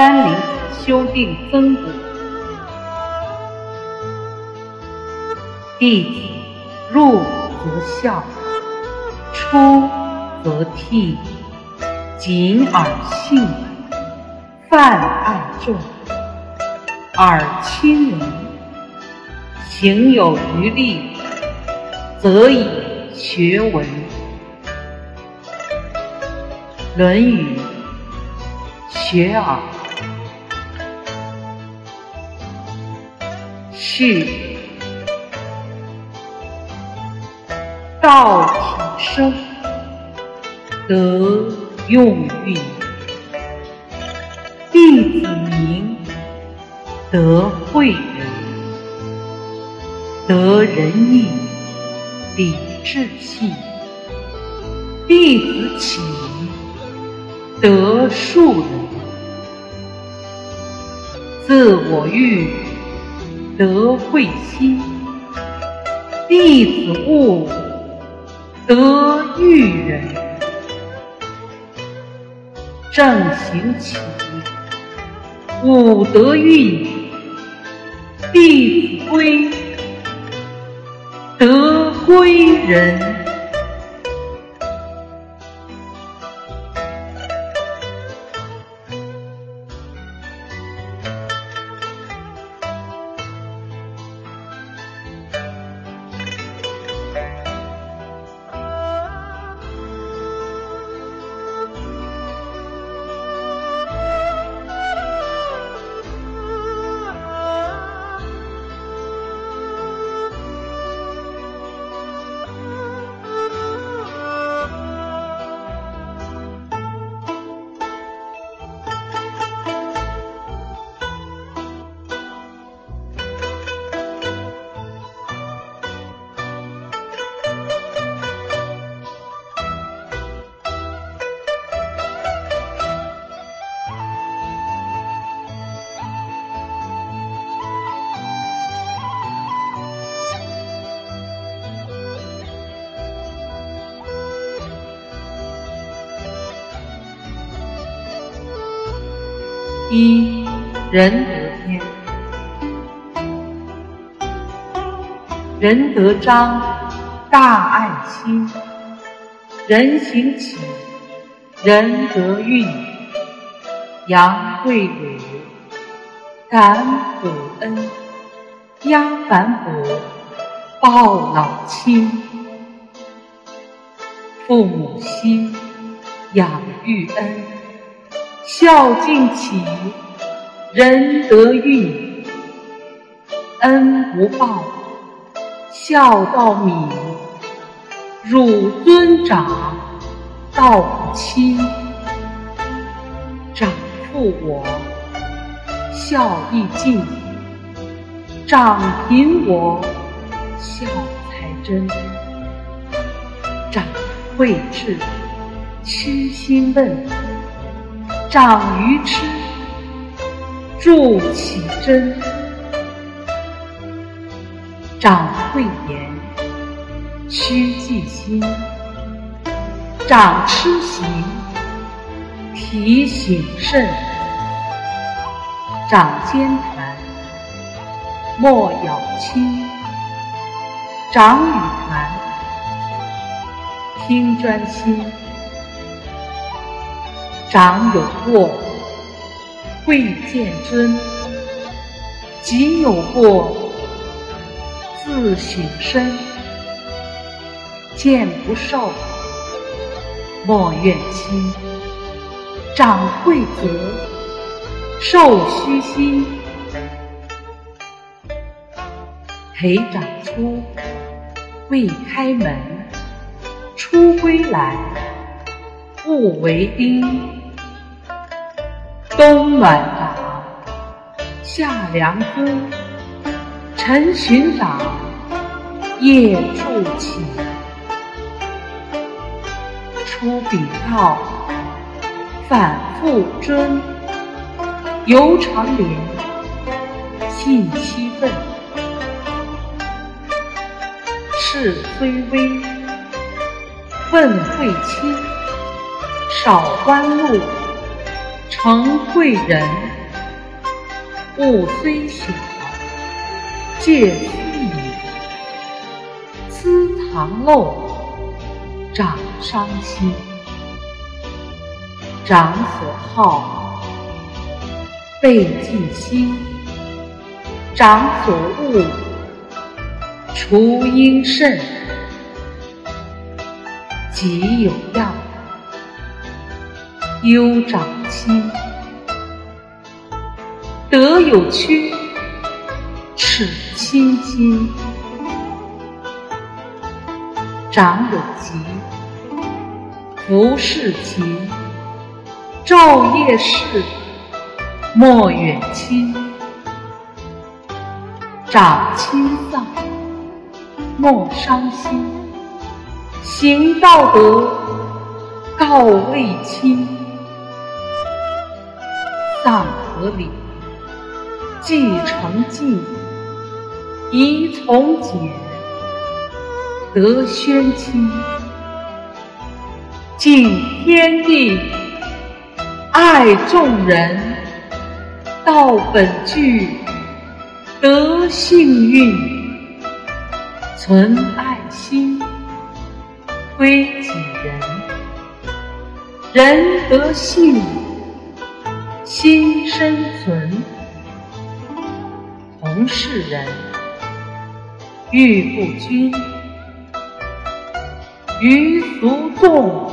山林修订增补。弟子入则孝，出则悌，谨而信，泛爱众，而亲仁，行有余力，则以学文。《论语·学而》是。道体生，德用运。弟子明，德惠人。得仁义，礼智信。弟子起，德树人。自我欲，德惠心。弟子务。德育人，正行起，五德运，弟子规，德归人。仁德篇，仁德章，大爱心，人行起，仁德运，杨贵伟，感普恩，压凡伯，报老亲，父母心，养育恩。孝敬起，仁德育，恩不报，孝道泯。汝尊长，道不亲。长负我，孝义尽；长贫我，孝才真。长惠智，痴心问。长愚痴，助其真；长慧言，屈记心；长痴行，提醒慎；长坚谈，莫咬轻；长语谈，听专心。长有过，未见尊；己有过，自省身。见不受，莫怨亲；长贵责，受虚心。培长出，未开门；出归来，勿为丁。冬暖长，夏凉歌，晨寻长，夜筑起。出禀告，反复遵，犹长连，信息问。事虽微，问会亲，少官禄，成贵人。物虽小，借私语。私藏漏，长伤心。长所好，备尽心；长所恶，除阴肾。己有药，忧长亲；德有缺，耻亲亲。长有疾，服侍勤。昼夜侍，莫远亲；长亲丧，莫伤心。行道德，告慰亲。丧和礼，继承敬，宜从简，得宣亲。敬天地。爱众人，道本具，得幸运；存爱心，推己人，人得幸，心生存。同是人，欲不均，于俗众。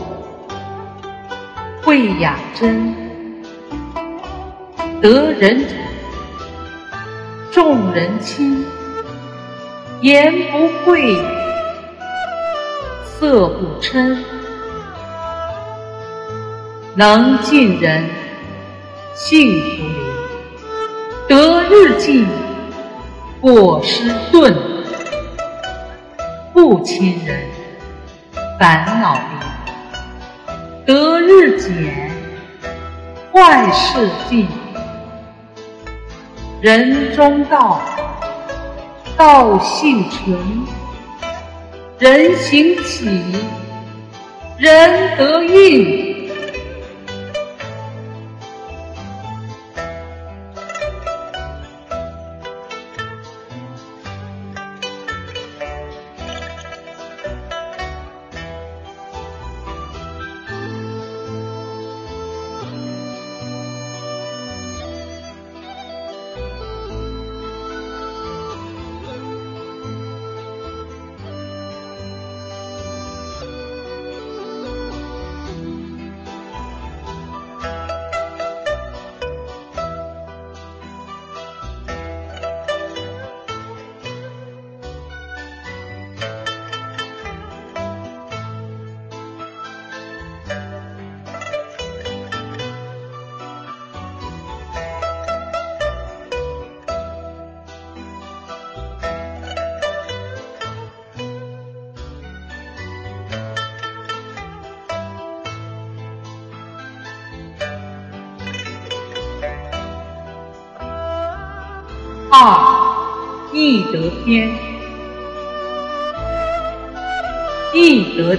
会雅真，得人者众人亲；言不讳，色不嗔，能近人，幸福林；得日进，果失顿，不亲人，烦恼离。得日减，坏事尽。人中道，道性纯。人行起，人得运。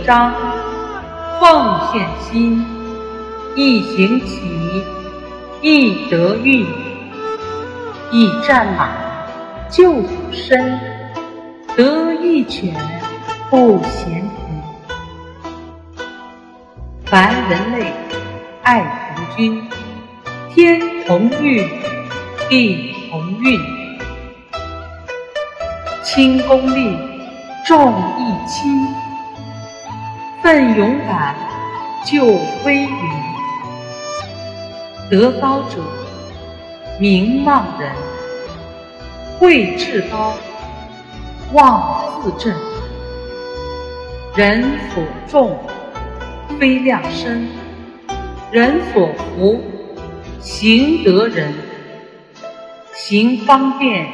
章，奉献心，一行起，一得运，一战马，救死身，得一犬，不嫌贫。凡人类爱同君，天同欲，地同运。轻功利，重义轻，奋勇敢，救危云。德高者，名望人；位至高，望自正。人所重，非量身；人所服，行得人。行方便。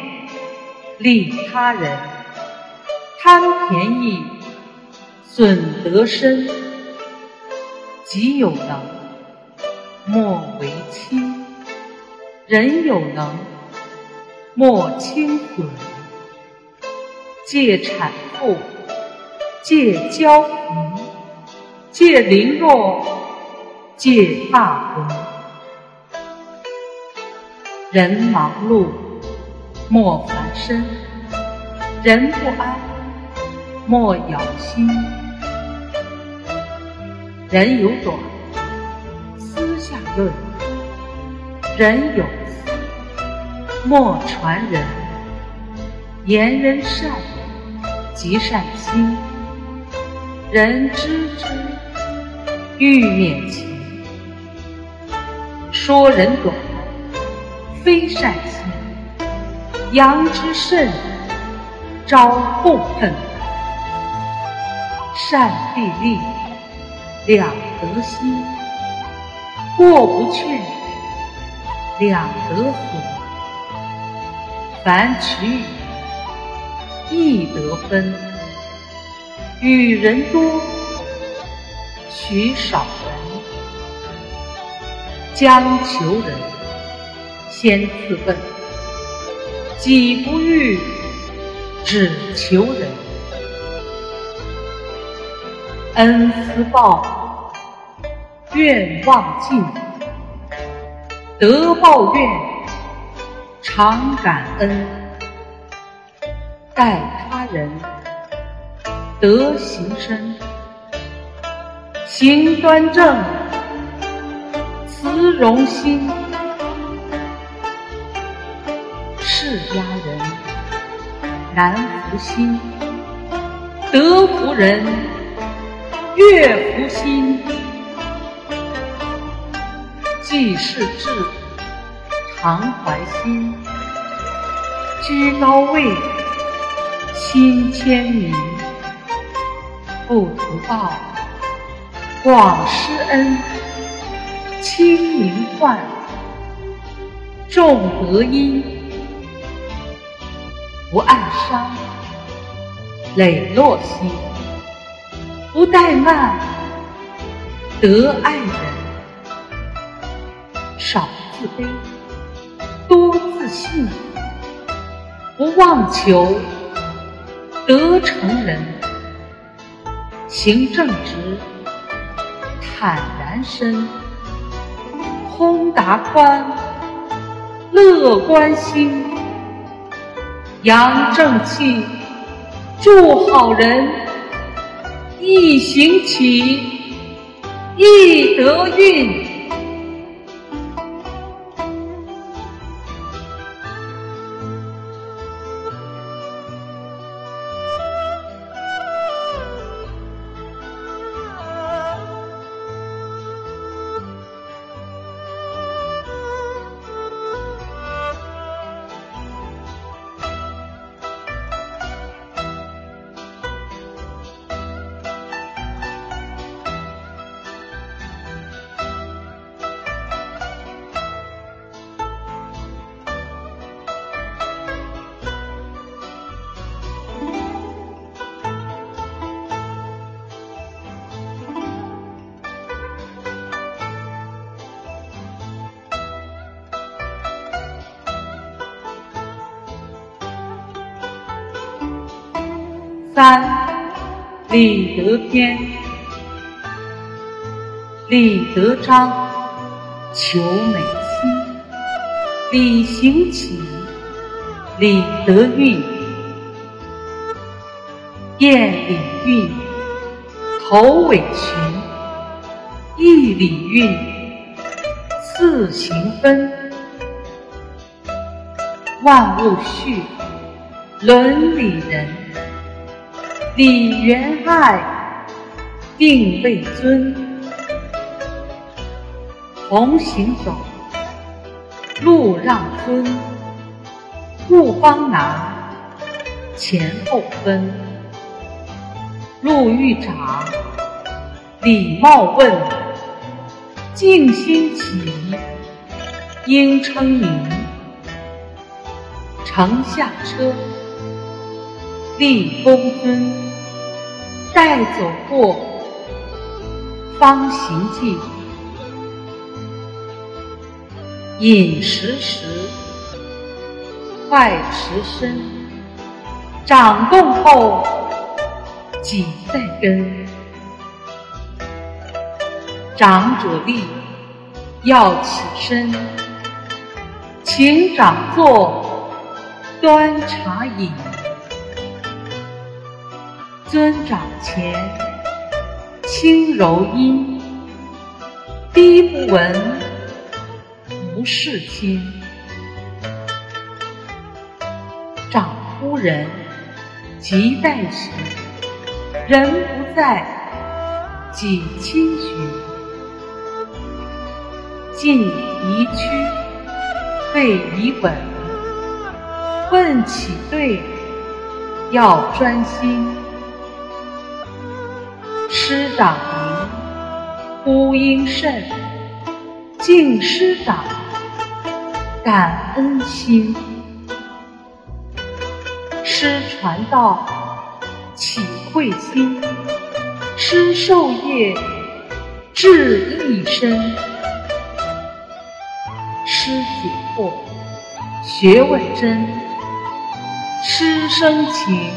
利他人，贪便宜，损德身。己有能，莫为轻；人有能，莫轻损。戒谄富，戒骄淫，戒凌弱，借大德。人忙碌莫烦身，人不安莫扰心。人有短，思下论；人有思，莫传人。言人善，即善心。人知之，欲勉情。说人短，非善心；扬之甚，招痛恨。善必立，两得心；过不去，两得和。凡取与，亦得分。与人多，取少人。将求人，先自问。己不欲，只求人。恩思报，愿望尽。德报怨，常感恩。待他人。德行身，行端正，慈容心。事压人，难服心；德服人，悦服心。济世志，常怀心；居高位，心谦民。不图报，广施恩，清明患，重德音，不暗伤，磊落心，不怠慢，得爱人，少自卑，多自信，不妄求，得成人。行正直，坦然身，通达宽，乐观心，扬正气，助好人，一行起，一得运。三李德篇，李德章，求美心；李行启，李德运，燕李运，头尾群，一礼运，四行分，万物序，伦理人。李元爱，定位尊。同行走，路让尊。勿帮拿，前后分。路欲长，礼貌问。静心起，应称名。乘下车，立公尊。待走过，方行迹；饮食时，快持身；掌动后，己在根。长者立，要起身，请长坐，端茶饮。尊长前，轻柔音，低不闻，不是亲。长夫人，即待时，人不在，己亲寻。进宜趋，备宜稳，问起对，要专心。师长明，呼应甚，敬师长，感恩心。师传道，启慧心；师授业，志一身。师解惑，学问真；师生情，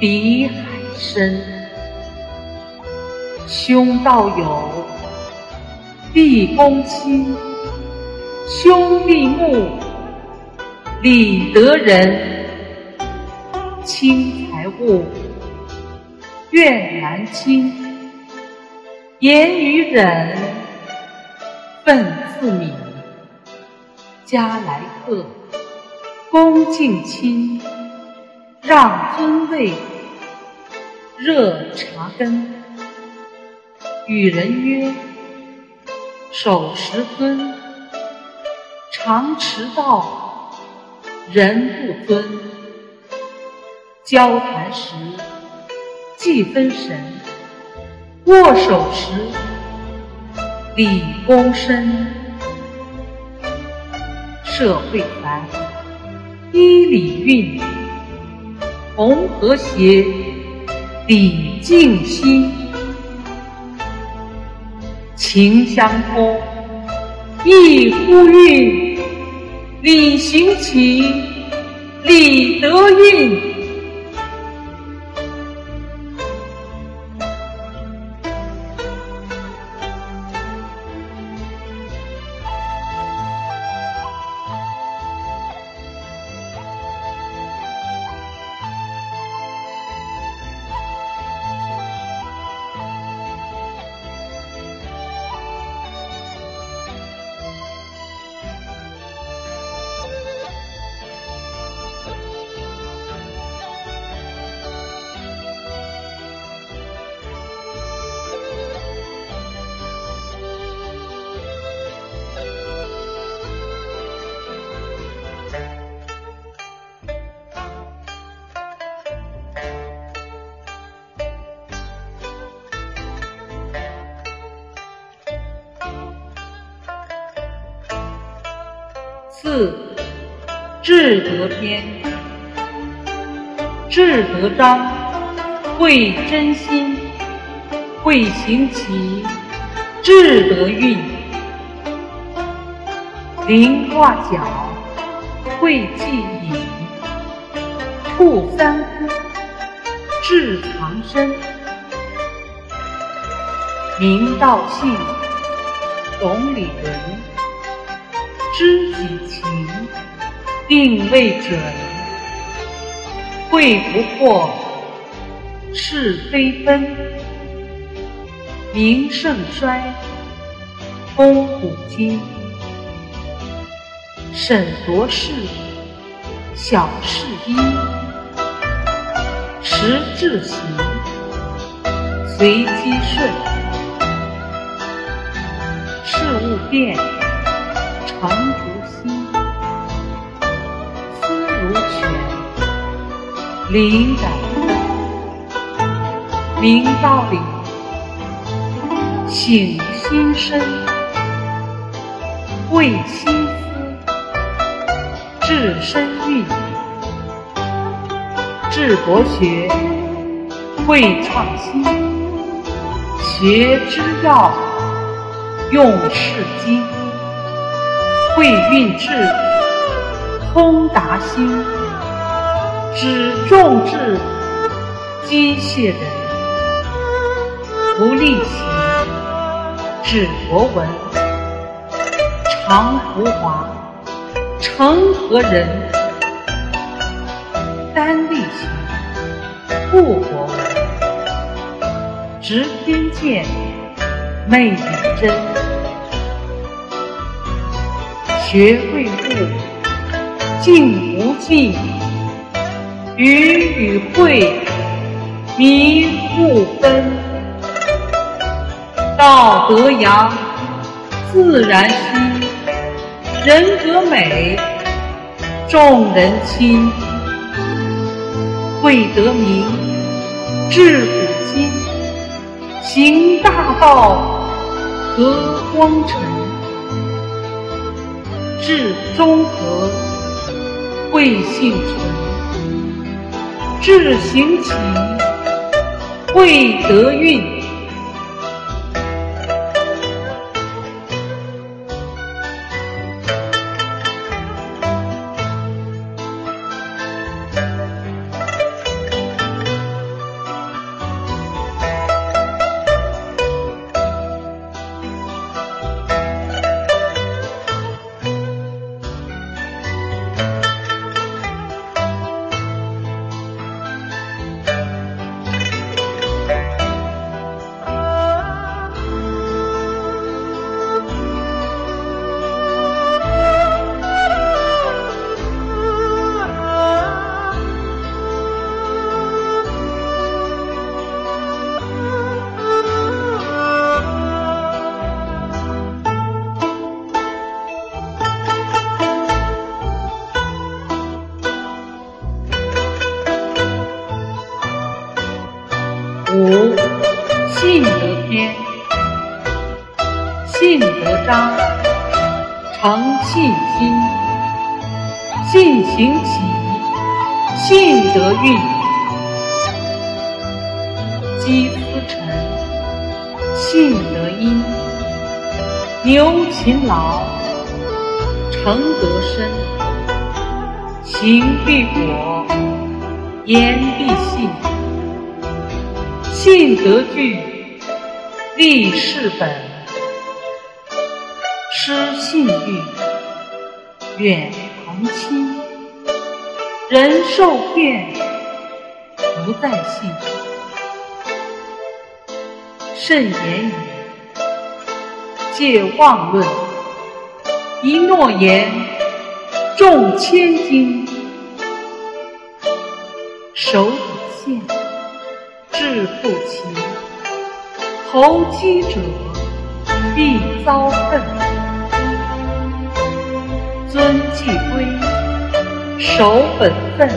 比海深。兄道友，弟恭亲；兄弟睦，礼得人。轻财物，怨难亲；言语忍，忿自泯。家来客，恭敬亲；让尊位，热茶羹。与人约，守时尊，常迟到，人不尊。交谈时既分神，握手时礼躬深。社会繁，依礼运，同和谐，礼敬心。情相通，意呼应，礼行齐，礼德运。德章，会真心，会行齐，至德运，临卦角，会记隐，处三夫，至藏身，明道性，懂理伦。知己情，定位准；会不破，是非分；明盛衰，功古今；审夺事，小事一；时至行，随机顺；事物变。常灵感明道理，醒心身，会心思，治身运，治国学，会创新，学之要，用是经。会运智，通达心，只重治机械人，不力行，指国文，长浮华，成何人？单立行，故国文，执天剑，魅影真。学会物，静无尽，语与会，迷不分。道德扬，自然兴；人格美，众人亲。会得名，治古今；行大道，和光尘。治中和，会幸存；志行齐，会得运。行必果，言必信。信得具，立事本；失信誉，远朋亲。人受骗，不在信。慎言语，戒妄论。一诺言，重千金。守底线。志不齐，投机者必遭恨；遵纪规，守本分，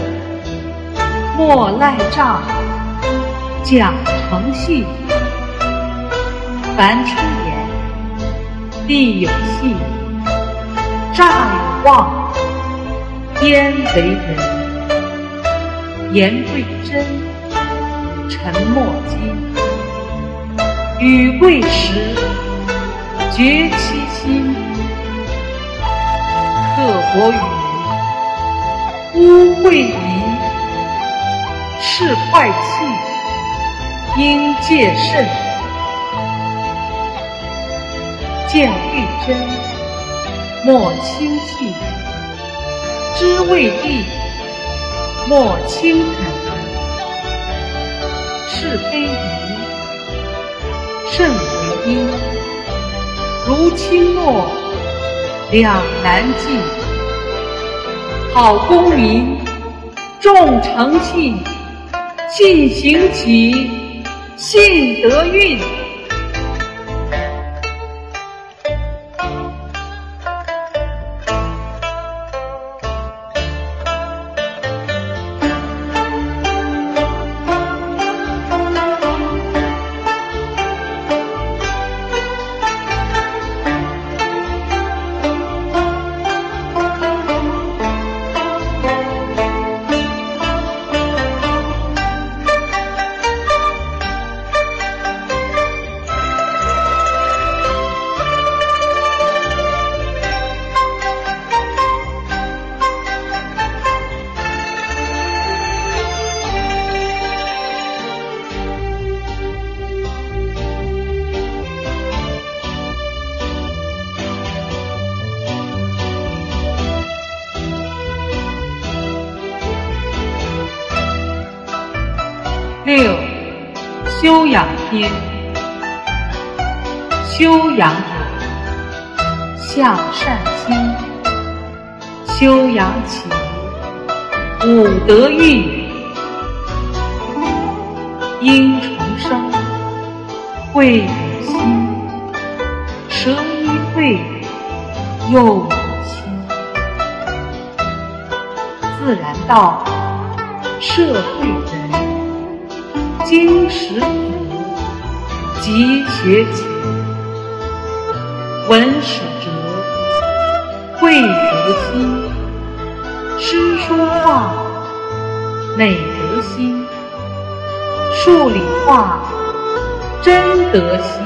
莫赖账，讲诚信。凡出言，必有信；诈有妄，焉为人？言贵真。沉默金，语贵实，绝其心。刻薄语，污秽仪，是坏气，应戒慎。见贵真，莫轻信；知未必，莫轻恳。是非宜，慎为因。如轻诺，两难尽。好公民，重诚信，信行起，信得运。向善心，修养起五德运，因重生，慧与心，舍一慧，又有心，自然道，社会人。经识古，即学浅；文史哲，慧德心；诗书画，美德心；数理化，真德心；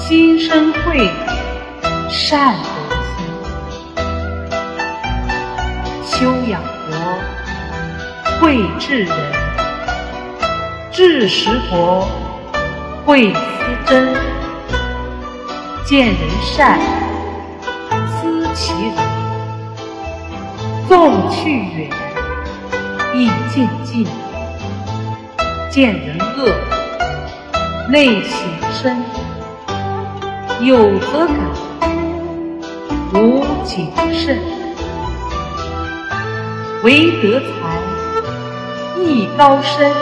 心生慧，善德心；修养国，慧智人。智识佛，慧思真，见人善，其人；纵去远，亦见近；见人恶，内省身；有则改，无谨慎。唯德才，艺高深。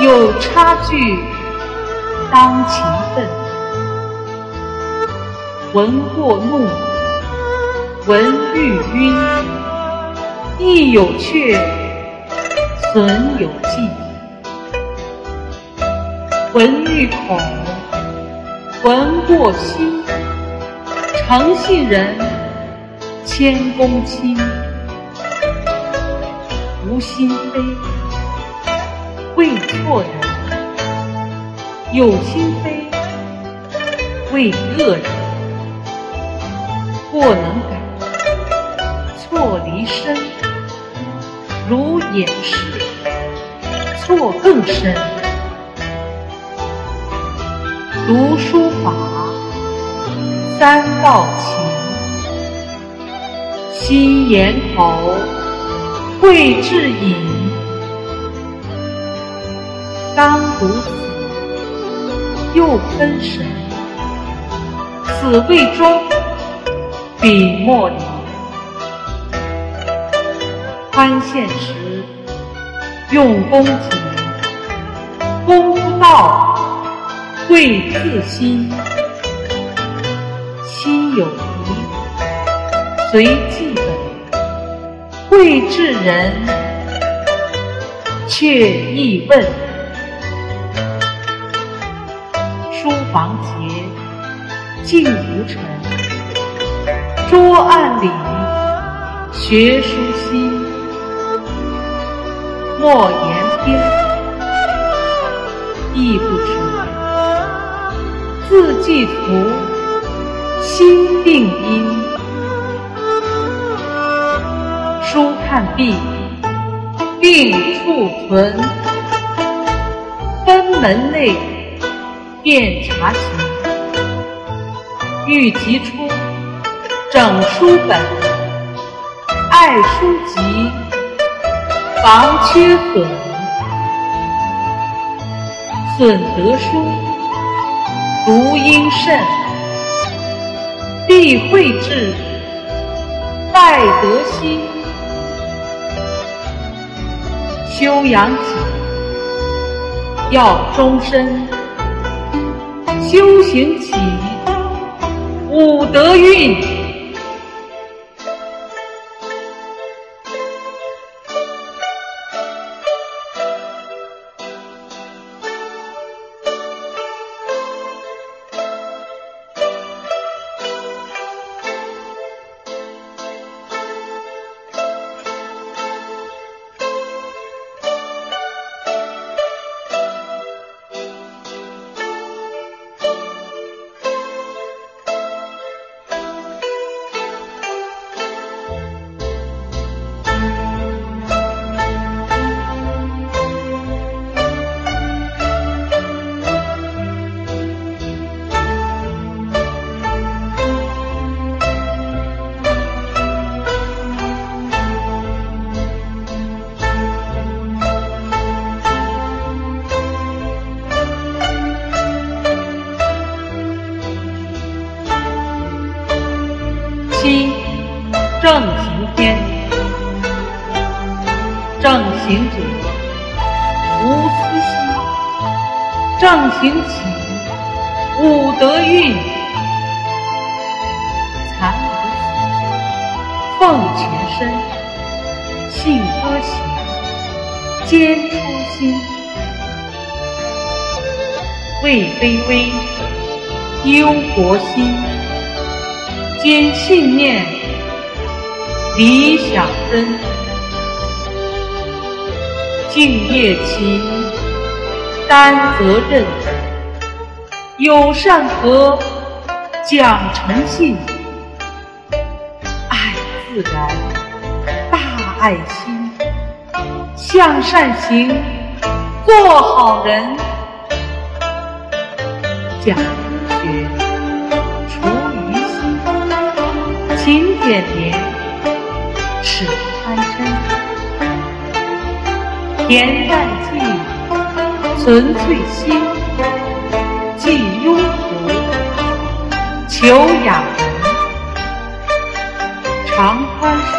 有差距，当勤奋；闻过怒，闻欲晕，亦有却，损有进；闻欲恐，闻过心，诚信人，谦恭亲，无心非。为错人，有心非；为恶人，过能改，错离身；如掩饰，错更深。读书法，三道情，心言头，慧智隐。当读此，又分神。此谓中，笔墨里。宽限时，用功己。功夫道，贵自心。心有疑，随记本。贵至人，却易问。书房节，静无尘；桌案里，学书心。莫言篇，意不成；字迹图，心定音。书看毕，并促存，分门类。便查行，欲及出整书本，爱书籍，防缺损，损得书，读应慎，必慧智，败德心，修养己，要终身。修行起，五德运。卑微，忧国心。坚信念，理想真；敬业勤，担责任；友善和，讲诚信；爱自然，大爱心；向善行，做好人；讲科学。勤俭廉，耻贪嗔；恬淡静，存粹心；既庸俗，求雅文；常宽恕，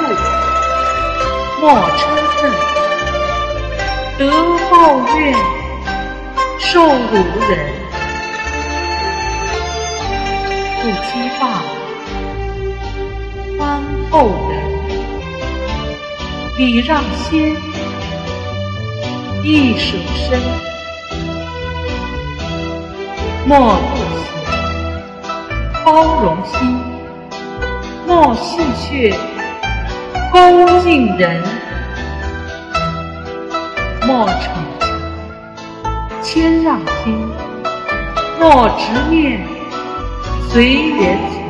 莫嗔恨；得抱怨，受辱人；后人礼让先，易舍身，莫妒喜，包容心，莫戏谑，恭敬人，莫逞强，谦让心，莫执念，随缘。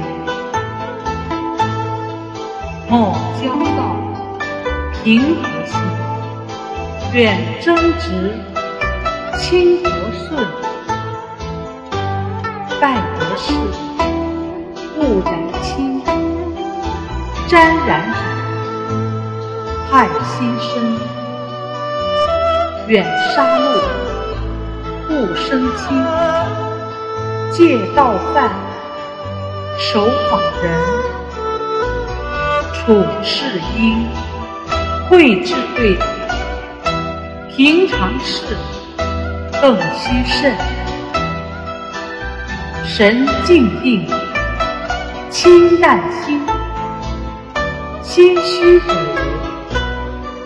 莫骄躁，平和心；愿争执，亲和顺；拜得事，勿染亲；沾染者，害心生；远杀戮，勿生亲；戒盗犯，守法人。处事应会治对，平常事更须慎。神静定，清淡心，心虚补，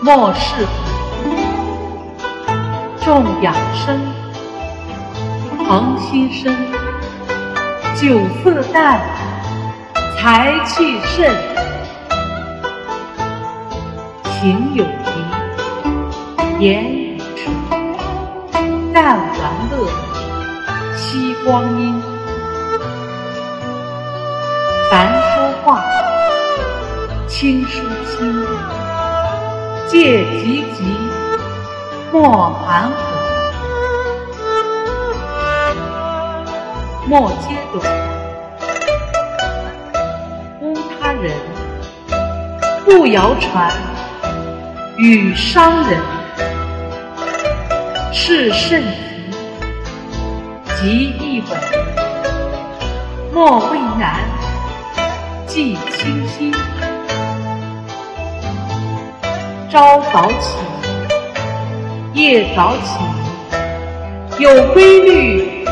莫事苦。重养生，恒心生，酒色淡，财气盛。情有敌，言语纯，但玩乐，惜光阴。凡说话，轻舒轻，戒急急，莫含糊，莫揭短，污他人，不谣传。与商人，是甚急，急亦稳；莫畏难，记清心。朝早起，夜早起，有规律，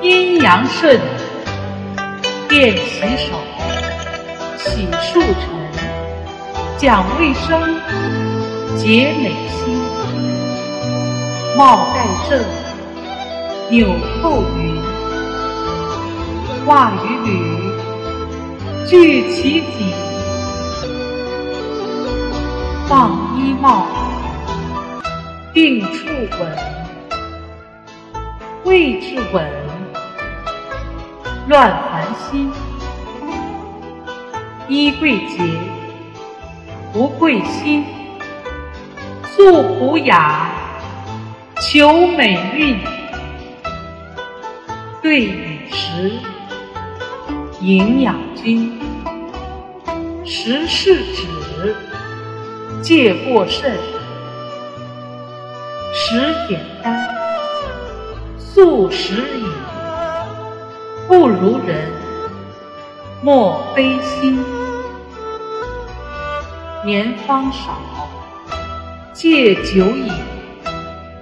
阴阳顺。便洗手，洗漱成，讲卫生。结美心，帽盖正，纽扣匀，袜与履俱齐紧，放衣帽，定处稳，位置稳，乱烦心，衣贵洁，不贵心。素朴雅，求美韵，对饮食，营养均，食是止，戒过甚，食简单，素食饮，不如人，莫悲心。年方少，戒酒饮，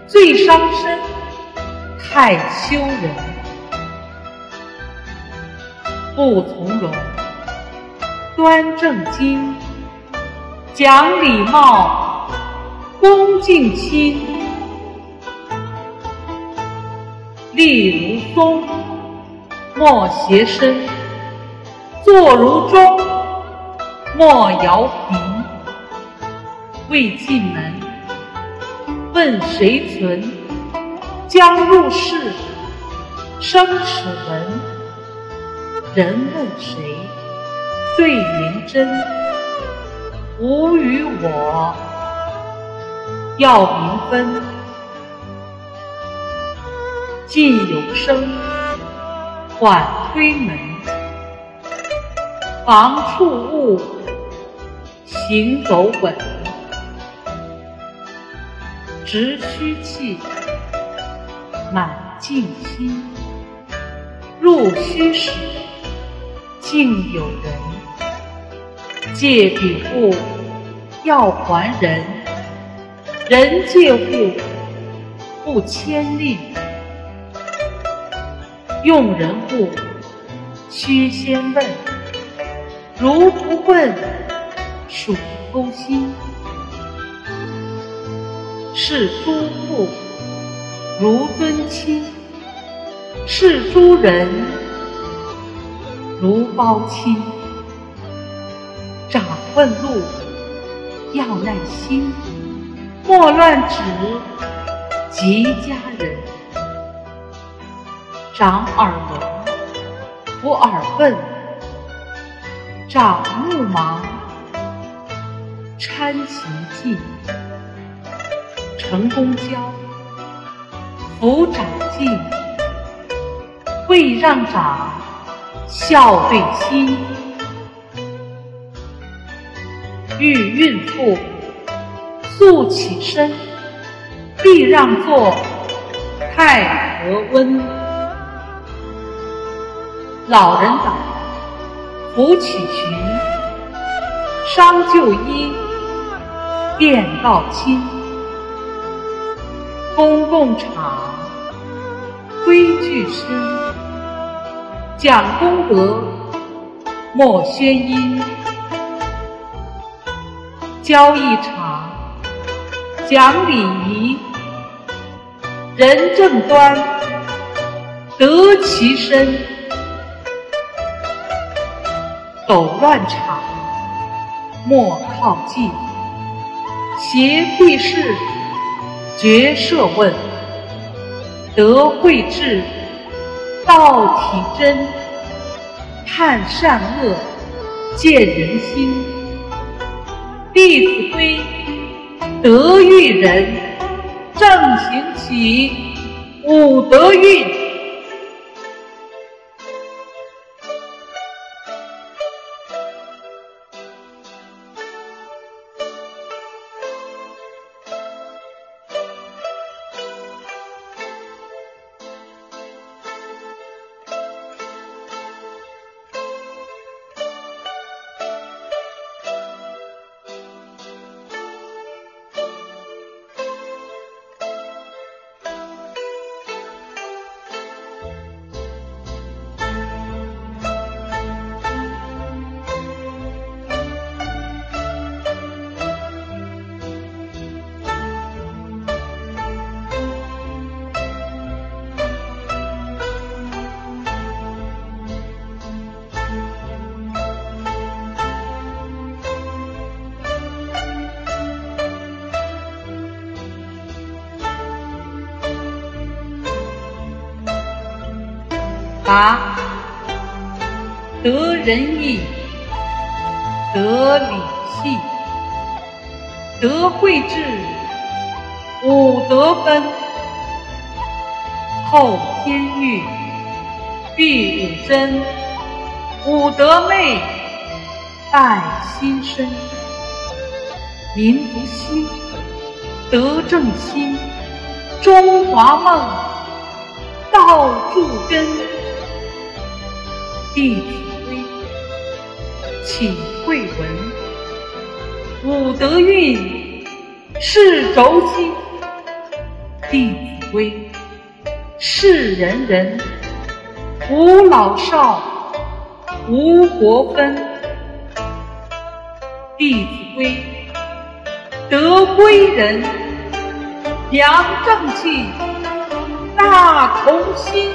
最伤身，太羞人。不从容，端正襟，讲礼貌，恭敬亲。立如松，莫斜身；坐如钟，莫摇瓶。未进门，问谁存？将入室，生齿门。人问谁？对云真。吾与我，要名分。近有声，缓推门。防触物，行走稳。直虚气，满静心。入虚室，静有人。借彼物，要还人。人借物，不牵令。用人物，须先问。如不问，属偷心。是诸父如尊亲，是诸人如胞亲。长问路要耐心，莫乱指及家人。长耳聋不耳笨，长目盲搀行进。乘公交，扶长进，未让长孝对亲。遇孕妇速起身，避让座太和温。老人倒，扶起裙，伤旧衣，便告亲。公共场，规矩深，讲公德，莫喧音。交易场，讲礼仪，人正端，得其身。抖乱场，莫靠近，邪僻事。绝设问，德慧智，道体真，看善恶，见人心。弟子规，德育人，正行起，五德运。答：得仁义，得礼信，得惠智，五德分。后天育，必五真，五德昧，拜心身。民族兴，德正兴，中华梦，道铸根。弟子规，请会文。五德运，是轴心。《弟子规》是人人，无老少，无国分。《弟子规》德归人，扬正气，大同心。